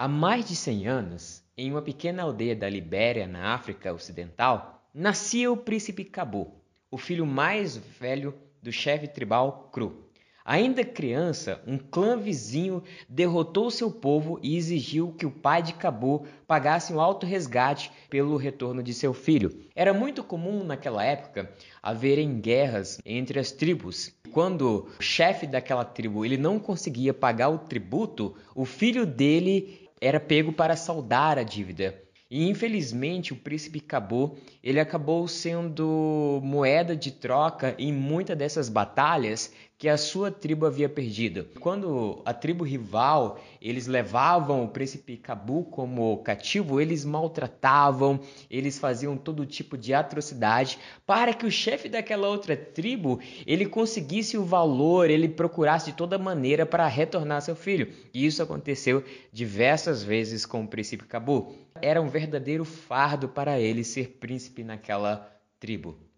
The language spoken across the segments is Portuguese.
Há mais de 100 anos, em uma pequena aldeia da Libéria, na África Ocidental, nascia o príncipe Cabu, o filho mais velho do chefe tribal Cru. Ainda criança, um clã vizinho derrotou seu povo e exigiu que o pai de Cabu pagasse um alto resgate pelo retorno de seu filho. Era muito comum naquela época haverem guerras entre as tribos. Quando o chefe daquela tribo ele não conseguia pagar o tributo, o filho dele era pego para saldar a dívida. E infelizmente o príncipe Cabo ele acabou sendo moeda de troca em muitas dessas batalhas que a sua tribo havia perdido. Quando a tribo rival eles levavam o príncipe Cabu como cativo, eles maltratavam, eles faziam todo tipo de atrocidade para que o chefe daquela outra tribo ele conseguisse o valor, ele procurasse de toda maneira para retornar seu filho. E isso aconteceu diversas vezes com o príncipe Cabu. Era um verdadeiro fardo para ele ser príncipe naquela tribo.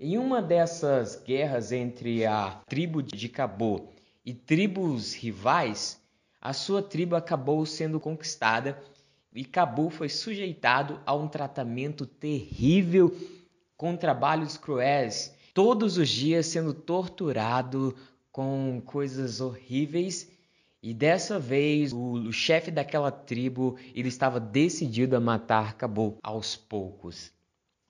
Em uma dessas guerras entre a tribo de Cabô e tribos rivais, a sua tribo acabou sendo conquistada e Cabu foi sujeitado a um tratamento terrível com trabalhos cruéis, todos os dias sendo torturado com coisas horríveis. E dessa vez, o, o chefe daquela tribo, ele estava decidido a matar Cabu aos poucos.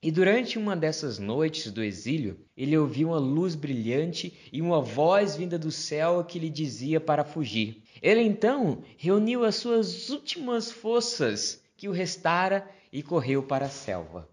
E durante uma dessas noites do exílio, ele ouviu uma luz brilhante e uma voz vinda do céu que lhe dizia para fugir. Ele então reuniu as suas últimas forças que o restara e correu para a selva.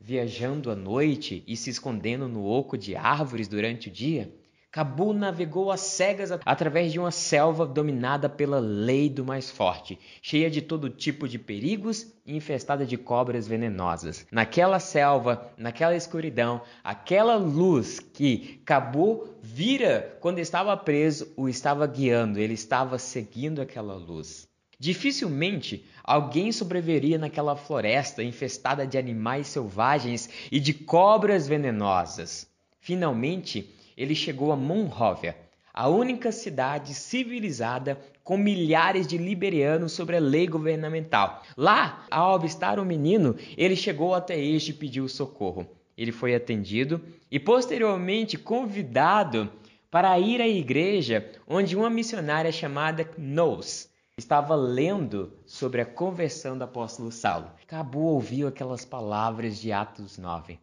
Viajando à noite e se escondendo no oco de árvores durante o dia, Cabu navegou às cegas através de uma selva dominada pela lei do mais forte, cheia de todo tipo de perigos e infestada de cobras venenosas. Naquela selva, naquela escuridão, aquela luz que Cabu vira quando estava preso o estava guiando, ele estava seguindo aquela luz. Dificilmente alguém sobreviveria naquela floresta infestada de animais selvagens e de cobras venenosas. Finalmente, ele chegou a Monróvia, a única cidade civilizada com milhares de liberianos sobre a lei governamental. Lá, ao avistar o um menino, ele chegou até este e pediu socorro. Ele foi atendido e posteriormente convidado para ir à igreja onde uma missionária chamada Knowles estava lendo sobre a conversão do apóstolo Saulo. Cabu ouviu aquelas palavras de Atos 9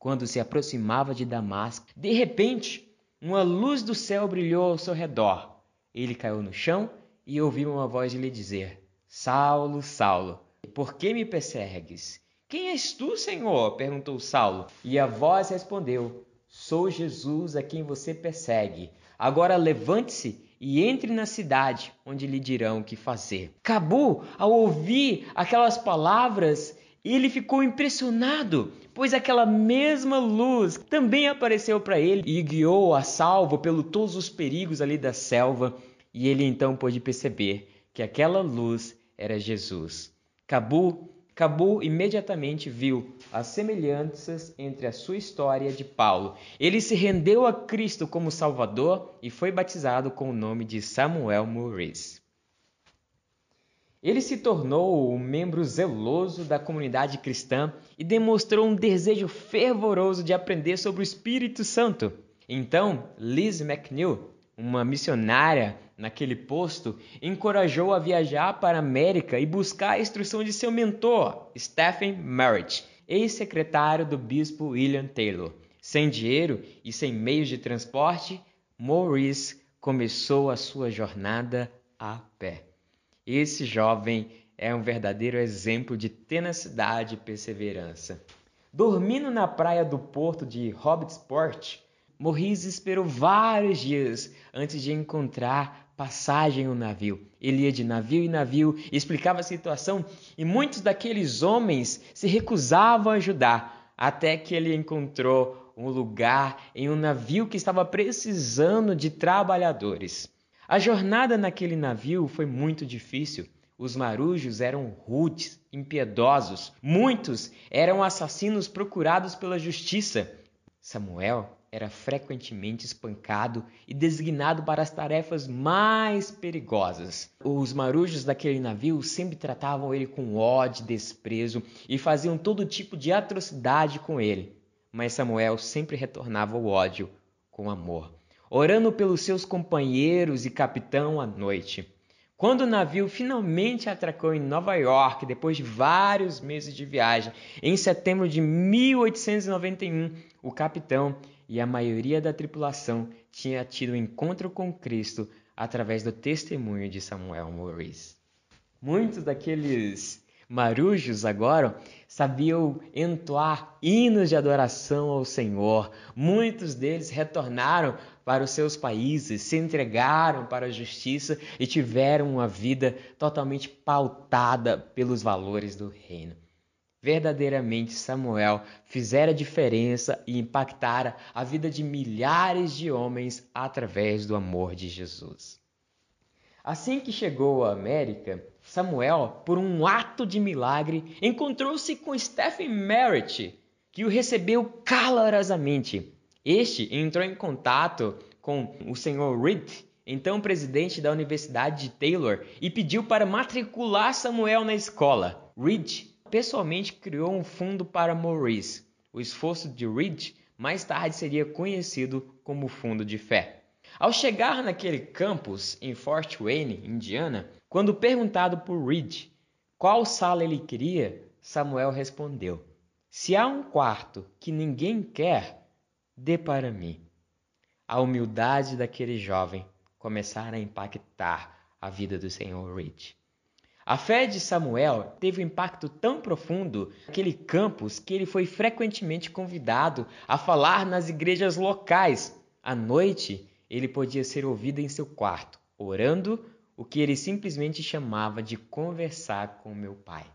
quando se aproximava de Damasco, de repente, uma luz do céu brilhou ao seu redor. Ele caiu no chão e ouviu uma voz lhe dizer: Saulo, Saulo, por que me persegues? Quem és tu, Senhor? perguntou Saulo. E a voz respondeu: Sou Jesus a quem você persegue. Agora levante-se e entre na cidade, onde lhe dirão o que fazer. Cabu, ao ouvir aquelas palavras, ele ficou impressionado, pois aquela mesma luz também apareceu para ele e guiou a salvo pelo todos os perigos ali da selva, e ele então pôde perceber que aquela luz era Jesus. Cabu, Cabu imediatamente viu as semelhanças entre a sua história de Paulo. Ele se rendeu a Cristo como Salvador e foi batizado com o nome de Samuel Maurice. Ele se tornou um membro zeloso da comunidade cristã e demonstrou um desejo fervoroso de aprender sobre o Espírito Santo. Então, Liz McNeil, uma missionária naquele posto, encorajou a viajar para a América e buscar a instrução de seu mentor, Stephen Merritt, ex-secretário do bispo William Taylor. Sem dinheiro e sem meios de transporte, Maurice começou a sua jornada a pé. Esse jovem é um verdadeiro exemplo de tenacidade e perseverança. Dormindo na praia do porto de Hobbitsport, Morris esperou vários dias antes de encontrar passagem no navio. Ele ia de navio em navio, explicava a situação e muitos daqueles homens se recusavam a ajudar, até que ele encontrou um lugar em um navio que estava precisando de trabalhadores. A jornada naquele navio foi muito difícil. Os marujos eram rudes, impiedosos. Muitos eram assassinos procurados pela justiça. Samuel era frequentemente espancado e designado para as tarefas mais perigosas. Os marujos daquele navio sempre tratavam ele com ódio desprezo e faziam todo tipo de atrocidade com ele. Mas Samuel sempre retornava o ódio com amor, orando pelos seus companheiros e capitão à noite. Quando o navio finalmente atracou em Nova York, depois de vários meses de viagem, em setembro de 1891, o capitão e a maioria da tripulação tinha tido um encontro com Cristo através do testemunho de Samuel Morris. Muitos daqueles marujos agora sabiam entoar hinos de adoração ao Senhor. Muitos deles retornaram para os seus países, se entregaram para a justiça e tiveram uma vida totalmente pautada pelos valores do reino. Verdadeiramente, Samuel fizera diferença e impactara a vida de milhares de homens através do amor de Jesus. Assim que chegou à América, Samuel, por um ato de milagre, encontrou-se com Stephen Merritt, que o recebeu calorosamente. Este entrou em contato com o Sr. Reed, então presidente da Universidade de Taylor, e pediu para matricular Samuel na escola. Reed pessoalmente criou um fundo para Maurice. O esforço de Reed mais tarde seria conhecido como Fundo de Fé. Ao chegar naquele campus em Fort Wayne, Indiana, quando perguntado por Reed qual sala ele queria, Samuel respondeu: Se há um quarto que ninguém quer, dê para mim. A humildade daquele jovem começara a impactar a vida do Senhor Reed. A fé de Samuel teve um impacto tão profundo naquele campus que ele foi frequentemente convidado a falar nas igrejas locais. À noite, ele podia ser ouvido em seu quarto, orando o que ele simplesmente chamava de conversar com meu pai.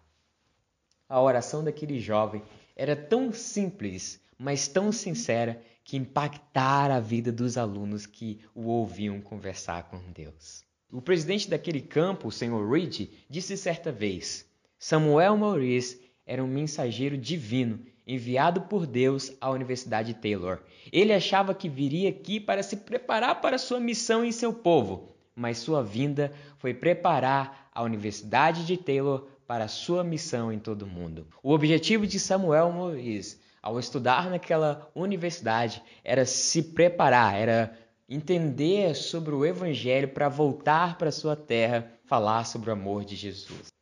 A oração daquele jovem era tão simples, mas tão sincera, que impactara a vida dos alunos que o ouviam conversar com Deus. O presidente daquele campo, o Sr. Reed, disse certa vez: Samuel Maurice era um mensageiro divino enviado por Deus à Universidade Taylor. Ele achava que viria aqui para se preparar para sua missão em seu povo, mas sua vinda foi preparar a Universidade de Taylor para sua missão em todo o mundo. O objetivo de Samuel Moïse ao estudar naquela universidade era se preparar, era entender sobre o evangelho para voltar para sua terra, falar sobre o amor de Jesus.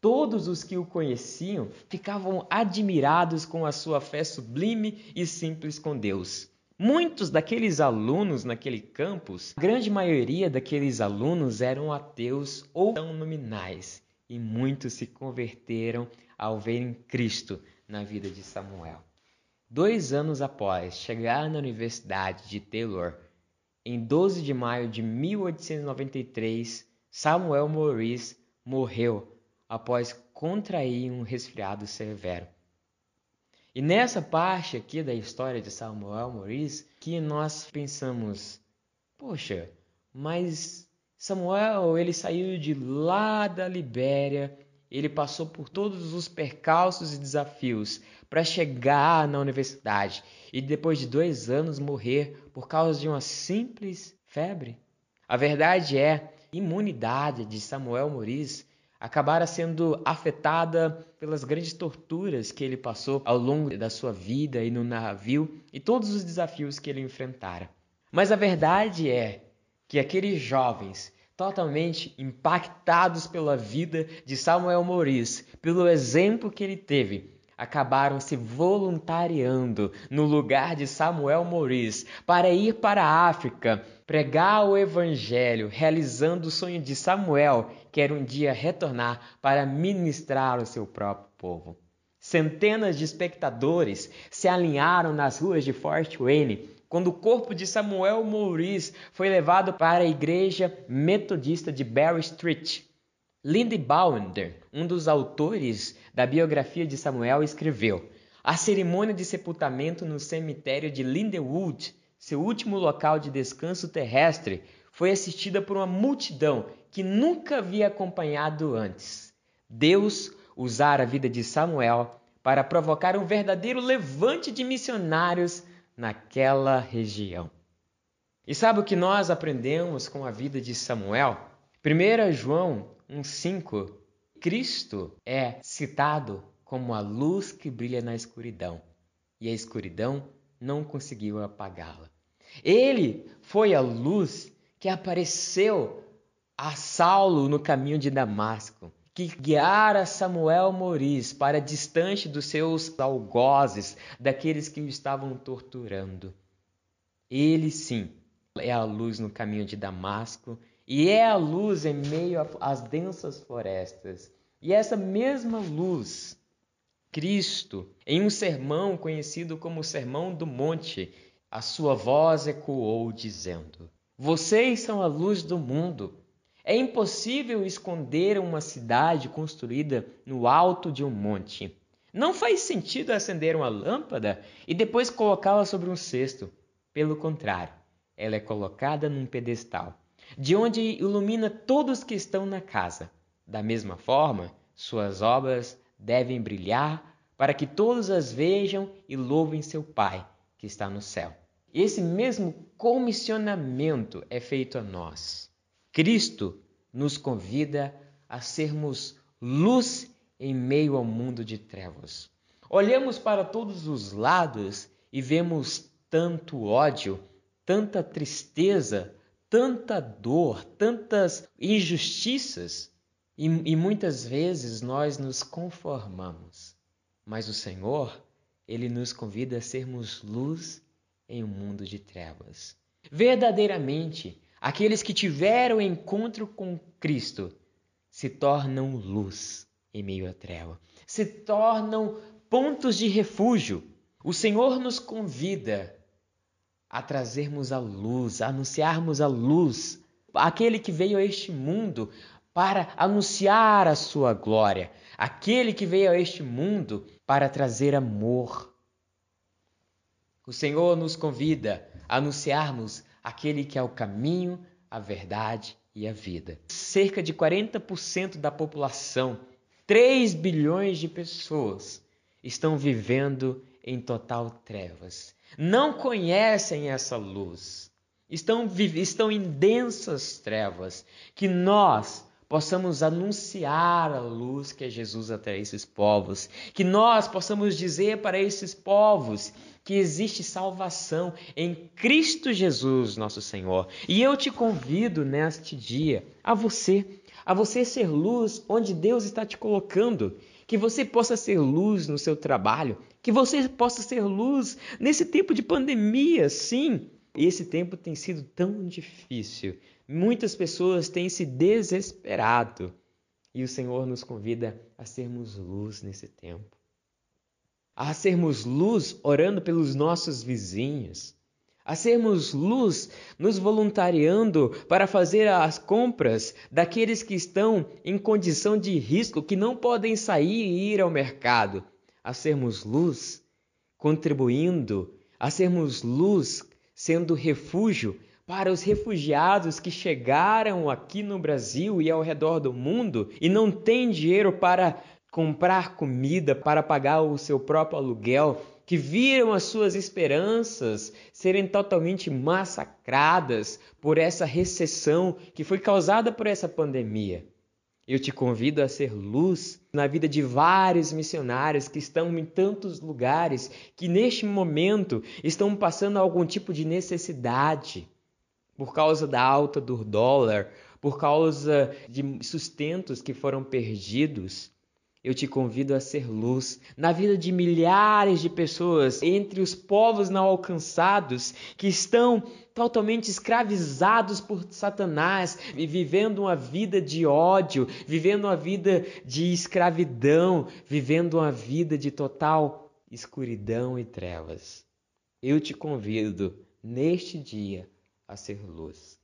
Todos os que o conheciam ficavam admirados com a sua fé sublime e simples com Deus. Muitos daqueles alunos naquele campus, a grande maioria daqueles alunos eram ateus ou tão nominais, e muitos se converteram ao verem Cristo na vida de Samuel. Dois anos após chegar na Universidade de Taylor, em 12 de maio de 1893, Samuel Morris morreu após contrair um resfriado severo. E nessa parte aqui da história de Samuel Maurice, que nós pensamos, poxa, mas Samuel, ele saiu de lá da Libéria, ele passou por todos os percalços e desafios para chegar na universidade e depois de dois anos morrer por causa de uma simples febre. A verdade é, imunidade de Samuel Maurice acabara sendo afetada pelas grandes torturas que ele passou ao longo da sua vida e no navio e todos os desafios que ele enfrentara. Mas a verdade é que aqueles jovens totalmente impactados pela vida de Samuel Maurice, pelo exemplo que ele teve, acabaram se voluntariando no lugar de Samuel Maurice para ir para a África, pregar o Evangelho, realizando o sonho de Samuel, que era um dia retornar para ministrar ao seu próprio povo. Centenas de espectadores se alinharam nas ruas de Fort Wayne quando o corpo de Samuel Maurice foi levado para a igreja metodista de Barry Street. Lindy Bauender, um dos autores da biografia de Samuel, escreveu: A cerimônia de sepultamento no cemitério de Lindenwood, seu último local de descanso terrestre, foi assistida por uma multidão que nunca havia acompanhado antes. Deus usara a vida de Samuel para provocar um verdadeiro levante de missionários naquela região. E sabe o que nós aprendemos com a vida de Samuel? 1 João 1,5 Cristo é citado como a luz que brilha na escuridão, e a escuridão não conseguiu apagá-la. Ele foi a luz que apareceu a Saulo no caminho de Damasco, que guiara Samuel Moris para distante dos seus algozes, daqueles que o estavam torturando. Ele sim é a luz no caminho de Damasco e é a luz em meio às densas florestas. E essa mesma luz, Cristo, em um sermão conhecido como o Sermão do Monte, a sua voz ecoou dizendo: Vocês são a luz do mundo. É impossível esconder uma cidade construída no alto de um monte. Não faz sentido acender uma lâmpada e depois colocá-la sobre um cesto. Pelo contrário, ela é colocada num pedestal, de onde ilumina todos que estão na casa. Da mesma forma, suas obras devem brilhar para que todos as vejam e louvem seu Pai que está no céu. Esse mesmo comissionamento é feito a nós. Cristo nos convida a sermos luz em meio ao mundo de trevas. Olhamos para todos os lados e vemos tanto ódio, tanta tristeza, tanta dor, tantas injustiças, e, e muitas vezes nós nos conformamos. Mas o Senhor, ele nos convida a sermos luz em um mundo de trevas. Verdadeiramente, Aqueles que tiveram encontro com Cristo se tornam luz em meio à treva, se tornam pontos de refúgio. O Senhor nos convida a trazermos a luz, a anunciarmos a luz, aquele que veio a este mundo para anunciar a sua glória, aquele que veio a este mundo para trazer amor. O Senhor nos convida a anunciarmos aquele que é o caminho, a verdade e a vida. Cerca de 40% da população, 3 bilhões de pessoas, estão vivendo em total trevas. Não conhecem essa luz. Estão, estão em densas trevas. Que nós possamos anunciar a luz que é Jesus até esses povos. Que nós possamos dizer para esses povos que existe salvação em Cristo Jesus, nosso Senhor. E eu te convido neste dia a você, a você ser luz onde Deus está te colocando. Que você possa ser luz no seu trabalho, que você possa ser luz nesse tempo de pandemia, sim. Esse tempo tem sido tão difícil. Muitas pessoas têm se desesperado. E o Senhor nos convida a sermos luz nesse tempo a sermos luz orando pelos nossos vizinhos, a sermos luz nos voluntariando para fazer as compras daqueles que estão em condição de risco, que não podem sair e ir ao mercado, a sermos luz contribuindo, a sermos luz sendo refúgio para os refugiados que chegaram aqui no Brasil e ao redor do mundo e não têm dinheiro para comprar comida para pagar o seu próprio aluguel, que viram as suas esperanças serem totalmente massacradas por essa recessão que foi causada por essa pandemia. Eu te convido a ser luz na vida de vários missionários que estão em tantos lugares que neste momento estão passando algum tipo de necessidade por causa da alta do dólar, por causa de sustentos que foram perdidos. Eu te convido a ser luz na vida de milhares de pessoas entre os povos não alcançados que estão totalmente escravizados por Satanás e vivendo uma vida de ódio, vivendo uma vida de escravidão, vivendo uma vida de total escuridão e trevas. Eu te convido neste dia a ser luz.